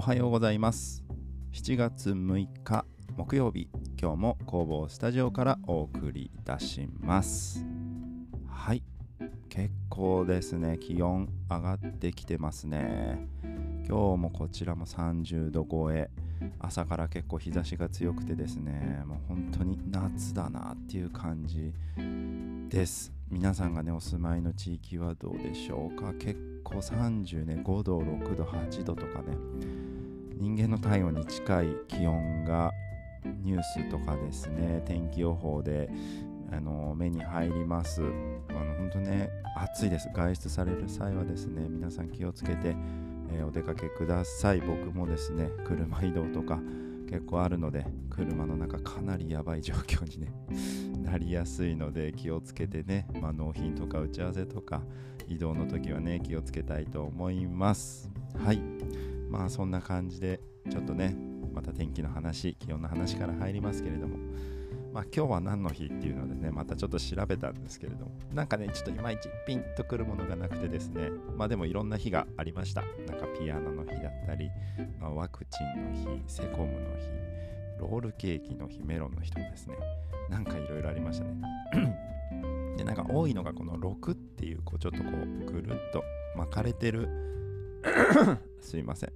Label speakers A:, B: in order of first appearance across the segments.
A: おはようございます。7月6日木曜日。今日も工房スタジオからお送りいたします。はい。結構ですね。気温上がってきてますね。今日もこちらも30度超え。朝から結構日差しが強くてですね。もう本当に夏だなっていう感じです。皆さんがねお住まいの地域はどうでしょうか。結構30ね5度6度8度とかね。人間の体温に近い気温がニュースとかですね天気予報であの目に入ります。あの本当ね暑いです。外出される際はですね皆さん気をつけて、えー、お出かけください。僕もですね車移動とか結構あるので車の中かなりやばい状況に、ね、なりやすいので気をつけてね、まあ、納品とか打ち合わせとか移動の時はね気をつけたいと思います。はい。まあそんな感じでちょっとねまた天気の話気温の話から入りますけれども。まあ今日は何の日っていうのでねまたちょっと調べたんですけれども。なんかねちょっといまいちピンとくるものがなくてですね。まあでもいろんな日がありました。なんかピアノの日だったり、まあ、ワクチンの日セコムの日ロールケーキの日メロンの日とかですね。なんかいろいろありましたね。でなんか多いのがこの6っていうこうちょっとこうぐるっと巻かれてる すいません。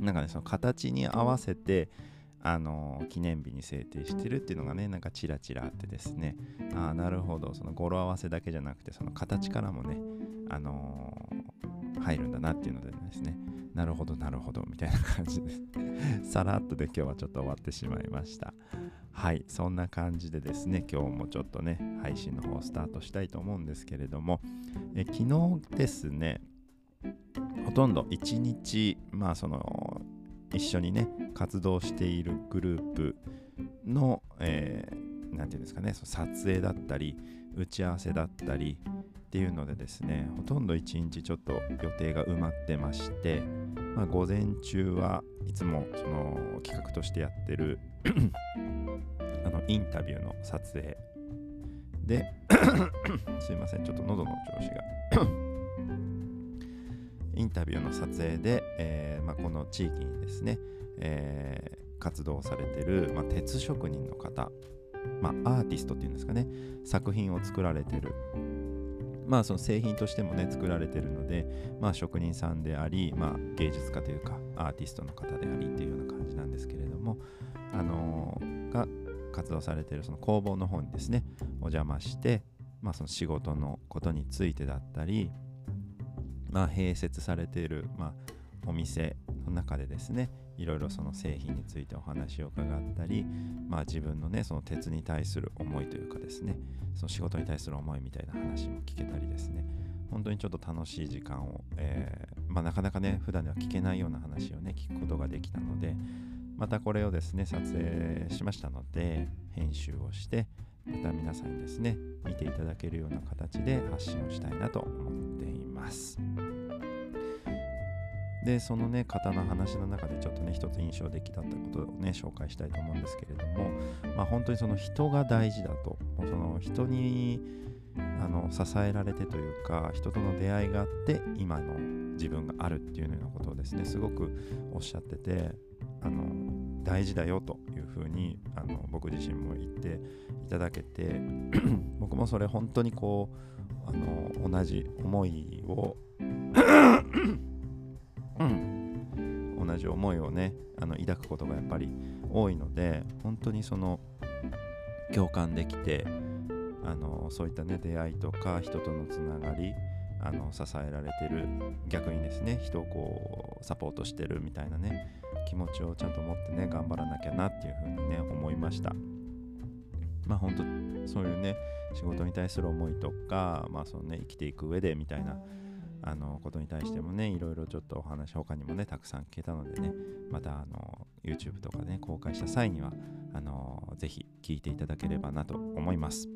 A: なんかねその形に合わせてあの記念日に制定してるっていうのがねなんかチラチラあってですね。ああなるほど。その語呂合わせだけじゃなくてその形からもねあのー、入るんだなっていうのでですね。なるほどなるほど。みたいな感じです。さらっとで今日はちょっと終わってしまいました。はいそんな感じでですね今日もちょっとね配信の方スタートしたいと思うんですけれども。え昨日ですねほとんど1日まあその一緒にね活動しているグループの何、えー、て言うんですかね撮影だったり打ち合わせだったりっていうのでですねほとんど1日ちょっと予定が埋まってまして、まあ、午前中はいつもその企画としてやってる あのインタビューの撮影で すいませんちょっと喉の調子が。インタビューの撮影で、えーまあ、この地域にですね、えー、活動されてる、まあ、鉄職人の方、まあ、アーティストっていうんですかね作品を作られてる。まあその製品としてもね作られてるので、まあ、職人さんであり、まあ、芸術家というかアーティストの方でありっていうような感じなんですけれども、あのー、が活動されてるその工房の方にですねお邪魔して、まあ、その仕事のことについてだったり、まあ、併設されている、まあ、お店の中でですねいろいろその製品についてお話を伺ったり、まあ、自分のねその鉄に対する思いというかですねその仕事に対する思いみたいな話も聞けたりですね本当にちょっと楽しい時間を、えー、まあ、なかなかね普段では聞けないような話をね聞くことができたのでまたこれをですね撮影しましたので編集をしてまた皆さんにですね見ていただけるような形で発信をしたいなと思っています。でそのね方の話の中でちょっとね一つ印象的だったことをね紹介したいと思うんですけれどもまあ本当にその人が大事だと。その人にあの支えられてというか人との出会いがあって今の自分があるっていうようなことをですねすごくおっしゃっててあの大事だよというふうにあの僕自身も言っていただけて 僕もそれ本当にこうあの同じ思いを、同じ思いをねあの抱くことがやっぱり多いので本当にその共感できてあのそういったね出会いとか人とのつながりあの支えられてる逆にですね人をこうサポートしてるみたいなね気持ちをちゃんと持ってね頑張らなきゃなっていうふうにね思いました。まあ本当そういうね仕事に対する思いとかまあそのね生きていく上でみたいなあのことに対してもねいろいろちょっとお話他にもねたくさん聞けたのでねまたあの YouTube とかね公開した際にはあのぜひ聞いていただければなと思います。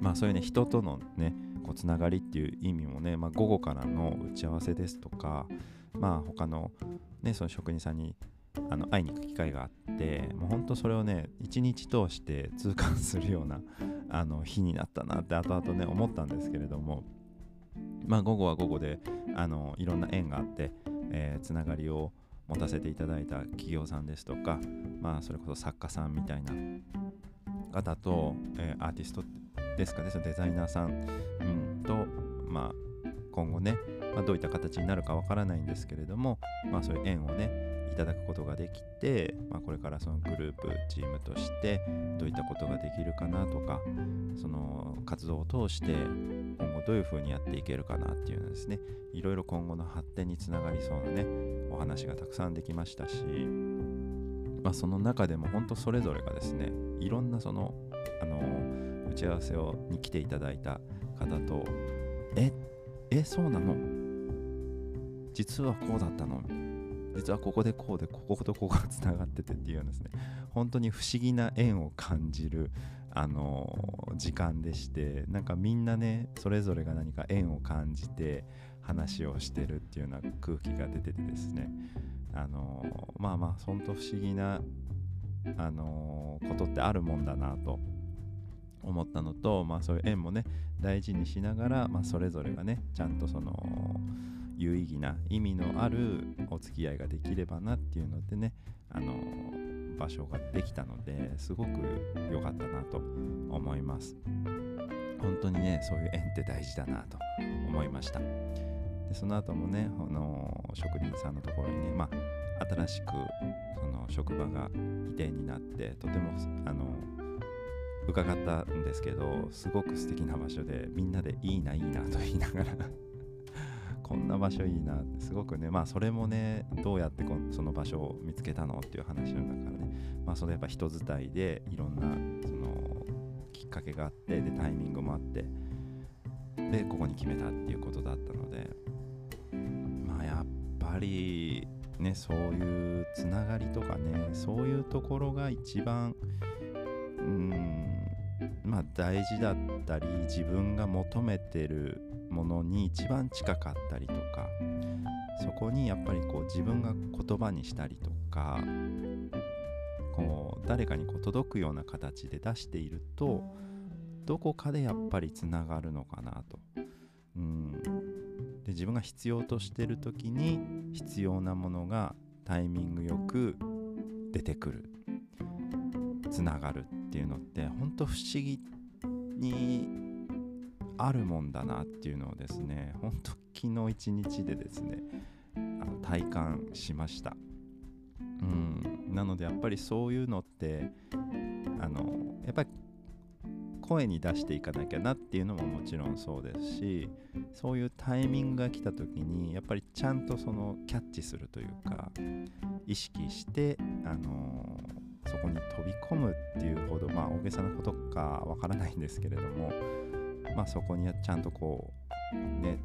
A: まあそういうね人とのねこうつながりっていう意味もね、まあ、午後からの打ち合わせですとかまあ他のねその職人さんにあの会いに行く機会があってもうほんとそれをね一日通して痛感するようなあの日になったなって後々ね思ったんですけれどもまあ午後は午後であのいろんな縁があってえー、つながりを持たせていただいた企業さんですとか、まあ、それこそ作家さんみたいな方と、えー、アーティストですかねデザイナーさん、うん、と、まあ、今後ね、まあ、どういった形になるかわからないんですけれども、まあ、そういう縁をねいただくことができて、まあ、これからそのグループチームとしてどういったことができるかなとかその活動を通してどういうふうにやっていけるかなっていうのですね。いろいろ今後の発展につながりそうなねお話がたくさんできましたし、まあ、その中でも本当それぞれがですねいろんなそのあの打ち合わせをに来ていただいた方とええそうなの？実はこうだったの？実はここでこうでこことここがつながっててっていうようなですね本当に不思議な縁を感じるあの時間でしてなんかみんなねそれぞれが何か縁を感じて話をしてるっていうような空気が出ててですね。あのまあまあ本当不思議なあのことってあるもんだなと思ったのと、まあ、そういう縁もね大事にしながら、まあ、それぞれがねちゃんとその有意義な意味のあるお付き合いができればなっていうのでねあの場所ができたのですごく良かったなと思います。本当にねそういう縁って大事だなと思いました。でその後もねあの職人さんのところにね、まあ、新しくその職場が移転になってとてもあの伺ったんですけどすごく素敵な場所でみんなでいいないいなと言いながらこんな場所いいなすごくねまあそれもねどうやってこその場所を見つけたのっていう話の中からね。まあそれやっぱ人伝いでいろんなそのきっかけがあってでタイミングもあってでここに決めたっていうことだったので。まあやっぱりねそういうつながりとかねそういうところが一番うんまあ大事だったり自分が求めてるものに一番近かったりとかそこにやっぱりこう自分が言葉にしたりとかこう誰かにこう届くような形で出しているとどこかでやっぱりつながるのかなと。うん。で自分が必要としてる時に必要なものがタイミングよく出てくる。つながる。っていうのって本当不思議にあるもんだなっていうのをですねほんと昨日一日でですねあの体感しました。うん。なのでやっぱりそういうのってあのやっぱり声に出していかなきゃなっていうのももちろんそうですしそういうタイミングが来た時にやっぱりちゃんとそのキャッチするというか意識してあのそこに飛び込むっていうほどまあ大げさなことかわからないんですけれどもまあ、そこにちゃんとこうね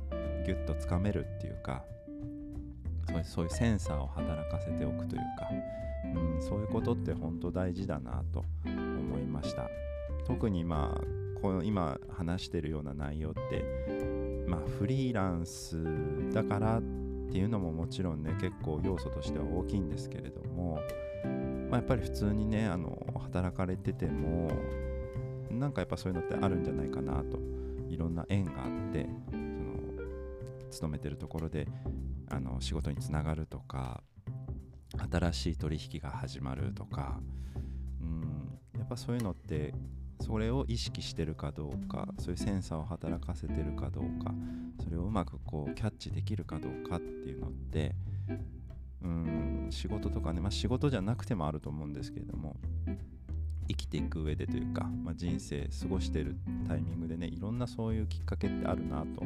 A: ギュッとつかめるっていうかそういうそういうセンサーを働かせておくというか、うん、そういうことって本当大事だなと思いました。特にまあこの今話してるような内容ってまあフリーランスだからっていうのももちろんね結構要素としては大きいんですけれども、まあ、やっぱり普通にねあの働かれててもなんかやっぱそういうのってあるんじゃないかなと。いろんな縁があってその勤めてるところであの仕事につながるとか新しい取引が始まるとかうんやっぱそういうのってそれを意識してるかどうかそういうセンサーを働かせてるかどうかそれをうまくこうキャッチできるかどうかっていうのってうん仕事とかね、まあ、仕事じゃなくてもあると思うんですけれども生きていく上でというか、まあ、人生過ごしてるタイミングでねいろんなそういうきっかけってあるなと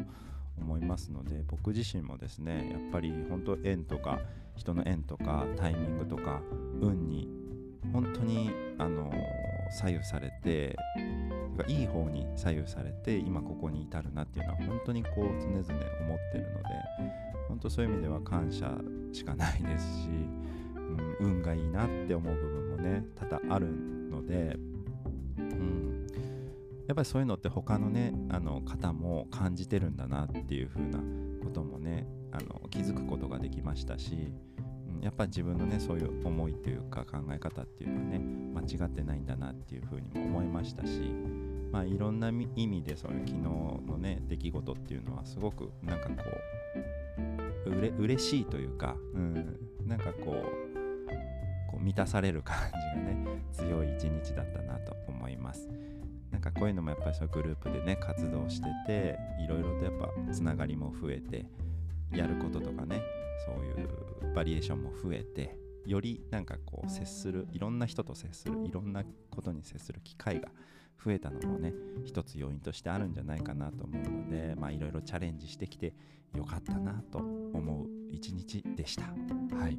A: 思いますので僕自身もですねやっぱり本当縁とか人の縁とかタイミングとか運に本当にあの左右されていい方に左右されて今ここに至るなっていうのは本当にこう常々思ってるので本当そういう意味では感謝しかないですし、うん、運がいいなって思う部分もね多々あるので、うん、やっぱりそういうのって他のねあの方も感じてるんだなっていう風なこともねあの気づくことができましたし、うん、やっぱ自分のねそういう思いというか考え方っていうのはね間違ってないんだなっていう風にも思いましたしまあいろんな意味でそういう昨日のね出来事っていうのはすごくなんかこううれ嬉しいというか、うん、なんかこうこう満たされる感じがね強い一日だったなと思います。なんかこういうのもやっぱりそのグループでね活動してていろいろとやっぱつながりも増えてやることとかねそういうバリエーションも増えてよりなんかこう接するいろんな人と接するいろんなことに接する機会が増えたのもね一つ要因としてあるんじゃないかなと思うのでまあいろいろチャレンジしてきてよかったなと思う一日でした。はい。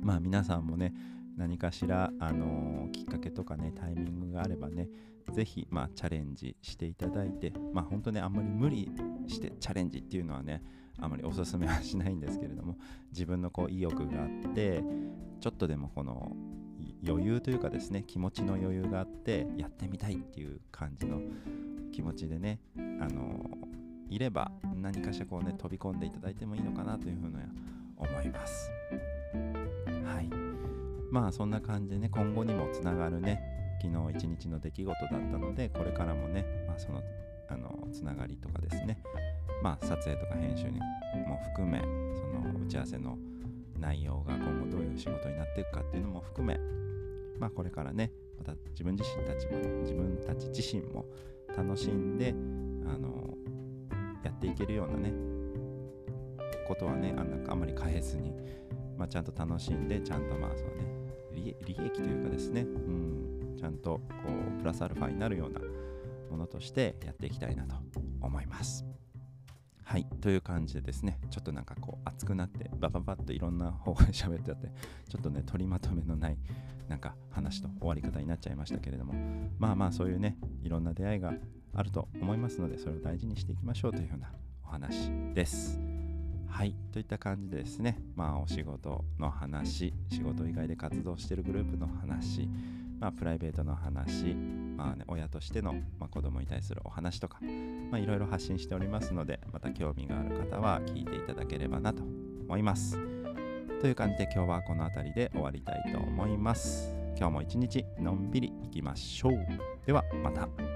A: まあ皆さんもね何かしら、あのー、きっかけとかねタイミングがあればねぜひ、まあ、チャレンジしていただいてまあ本当ねあんまり無理してチャレンジっていうのはねあまりおすすめはしないんですけれども自分のこう意欲があってちょっとでもこの余裕というかですね気持ちの余裕があってやってみたいっていう感じの気持ちでねあのいれば何かしらこうね飛び込んでいただいてもいいのかなというふうに思います。はい。まあそんな感じでね今後にもつながるね昨日一日の出来事だったのでこれからもね、まあ、そのあのつながりとかですねまあ撮影とか編集にも含めその打ち合わせの内容が今後どういう仕事になっていくかっていうのも含めまあこれからねまた自分自身たちも自分たち自身も楽しんであのやっていけるようなねことはねあなんかあんまり変えずに、まあ、ちゃんと楽しんでちゃんとまあそうね利益というかですね、うん、ちゃんとこうプラスアルファになるようなものとしてやっていきたいなと思います。はい、という感じでですね、ちょっとなんかこう熱くなって、バババッといろんな方が 喋ってあって、ちょっとね、取りまとめのないなんか話と終わり方になっちゃいましたけれども、まあまあそういうね、いろんな出会いがあると思いますので、それを大事にしていきましょうというようなお話です。はい、といった感じでですね、まあお仕事の話、仕事以外で活動してるグループの話、まあ、プライベートの話、まあね、親としての、まあ、子供に対するお話とか、いろいろ発信しておりますので、また興味がある方は聞いていただければなと思います。という感じで今日はこの辺りで終わりたいと思います。今日も一日のんびりいきましょう。ではまた。